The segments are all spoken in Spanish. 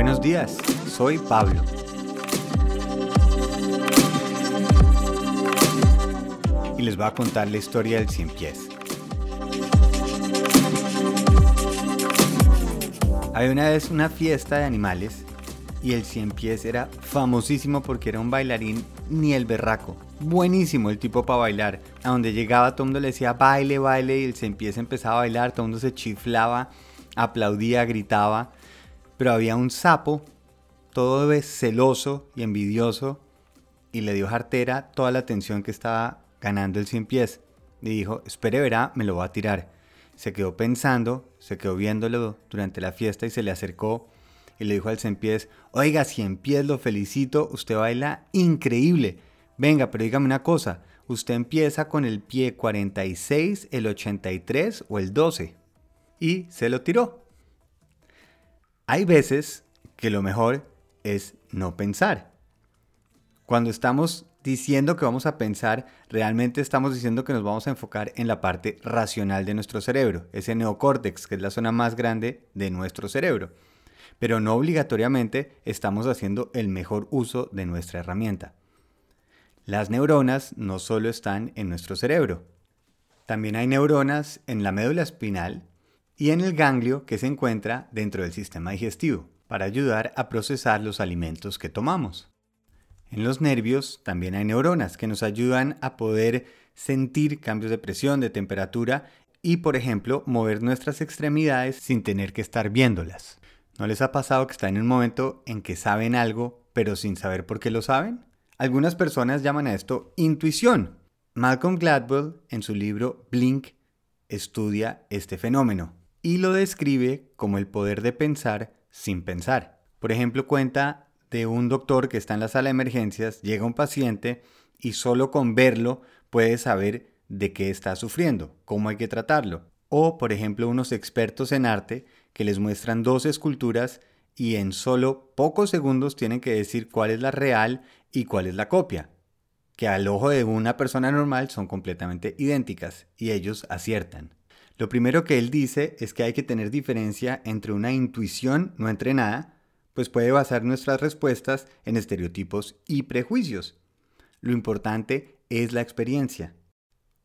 Buenos días, soy Pablo. Y les voy a contar la historia del cien pies. Había una vez una fiesta de animales y el cien pies era famosísimo porque era un bailarín ni el berraco. Buenísimo el tipo para bailar. A donde llegaba todo el mundo le decía baile, baile y el cien pies empezaba a bailar, todo el mundo se chiflaba, aplaudía, gritaba. Pero había un sapo, todo celoso y envidioso, y le dio jartera toda la atención que estaba ganando el cien pies. Y dijo, espere verá, me lo voy a tirar. Se quedó pensando, se quedó viéndolo durante la fiesta y se le acercó y le dijo al cien pies, oiga, cien pies, lo felicito, usted baila increíble. Venga, pero dígame una cosa, usted empieza con el pie 46, el 83 o el 12. Y se lo tiró. Hay veces que lo mejor es no pensar. Cuando estamos diciendo que vamos a pensar, realmente estamos diciendo que nos vamos a enfocar en la parte racional de nuestro cerebro, ese neocórtex, que es la zona más grande de nuestro cerebro. Pero no obligatoriamente estamos haciendo el mejor uso de nuestra herramienta. Las neuronas no solo están en nuestro cerebro, también hay neuronas en la médula espinal y en el ganglio que se encuentra dentro del sistema digestivo para ayudar a procesar los alimentos que tomamos. En los nervios también hay neuronas que nos ayudan a poder sentir cambios de presión, de temperatura y, por ejemplo, mover nuestras extremidades sin tener que estar viéndolas. ¿No les ha pasado que están en un momento en que saben algo pero sin saber por qué lo saben? Algunas personas llaman a esto intuición. Malcolm Gladwell en su libro Blink estudia este fenómeno y lo describe como el poder de pensar sin pensar. Por ejemplo, cuenta de un doctor que está en la sala de emergencias, llega un paciente y solo con verlo puede saber de qué está sufriendo, cómo hay que tratarlo. O, por ejemplo, unos expertos en arte que les muestran dos esculturas y en solo pocos segundos tienen que decir cuál es la real y cuál es la copia, que al ojo de una persona normal son completamente idénticas y ellos aciertan. Lo primero que él dice es que hay que tener diferencia entre una intuición no entrenada, pues puede basar nuestras respuestas en estereotipos y prejuicios. Lo importante es la experiencia.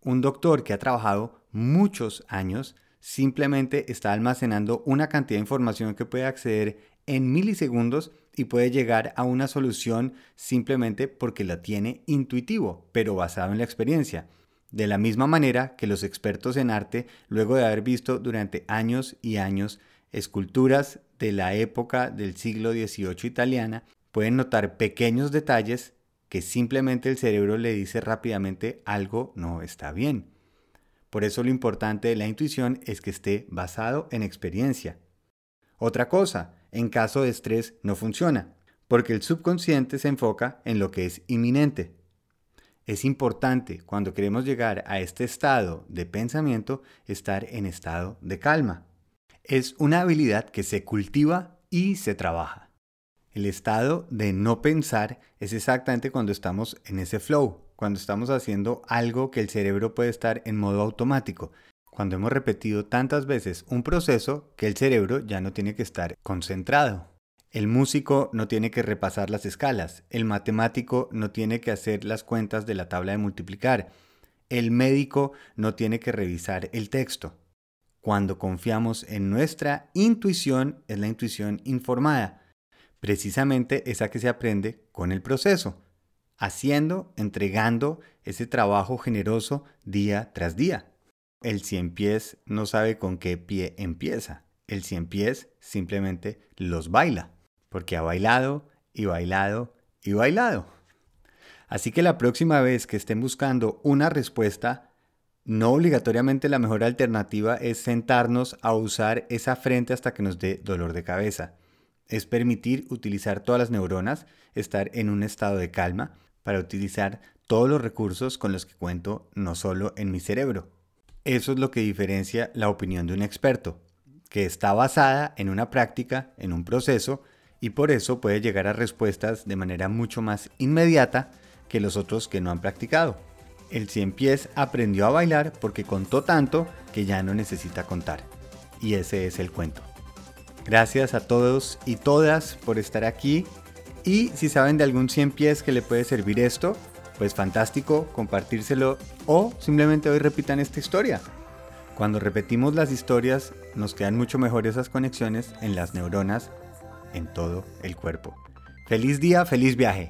Un doctor que ha trabajado muchos años simplemente está almacenando una cantidad de información que puede acceder en milisegundos y puede llegar a una solución simplemente porque la tiene intuitivo, pero basado en la experiencia. De la misma manera que los expertos en arte, luego de haber visto durante años y años esculturas de la época del siglo XVIII italiana, pueden notar pequeños detalles que simplemente el cerebro le dice rápidamente algo no está bien. Por eso lo importante de la intuición es que esté basado en experiencia. Otra cosa, en caso de estrés no funciona, porque el subconsciente se enfoca en lo que es inminente, es importante cuando queremos llegar a este estado de pensamiento estar en estado de calma. Es una habilidad que se cultiva y se trabaja. El estado de no pensar es exactamente cuando estamos en ese flow, cuando estamos haciendo algo que el cerebro puede estar en modo automático, cuando hemos repetido tantas veces un proceso que el cerebro ya no tiene que estar concentrado. El músico no tiene que repasar las escalas, el matemático no tiene que hacer las cuentas de la tabla de multiplicar, el médico no tiene que revisar el texto. Cuando confiamos en nuestra intuición, es la intuición informada, precisamente esa que se aprende con el proceso, haciendo, entregando ese trabajo generoso día tras día. El cien pies no sabe con qué pie empieza, el cien pies simplemente los baila porque ha bailado y bailado y bailado. Así que la próxima vez que estén buscando una respuesta, no obligatoriamente la mejor alternativa es sentarnos a usar esa frente hasta que nos dé dolor de cabeza. Es permitir utilizar todas las neuronas, estar en un estado de calma para utilizar todos los recursos con los que cuento no solo en mi cerebro. Eso es lo que diferencia la opinión de un experto, que está basada en una práctica, en un proceso, y por eso puede llegar a respuestas de manera mucho más inmediata que los otros que no han practicado. El cien pies aprendió a bailar porque contó tanto que ya no necesita contar. Y ese es el cuento. Gracias a todos y todas por estar aquí. Y si saben de algún 100 pies que le puede servir esto, pues fantástico, compartírselo o simplemente hoy repitan esta historia. Cuando repetimos las historias, nos quedan mucho mejor esas conexiones en las neuronas, en todo el cuerpo. Feliz día, feliz viaje.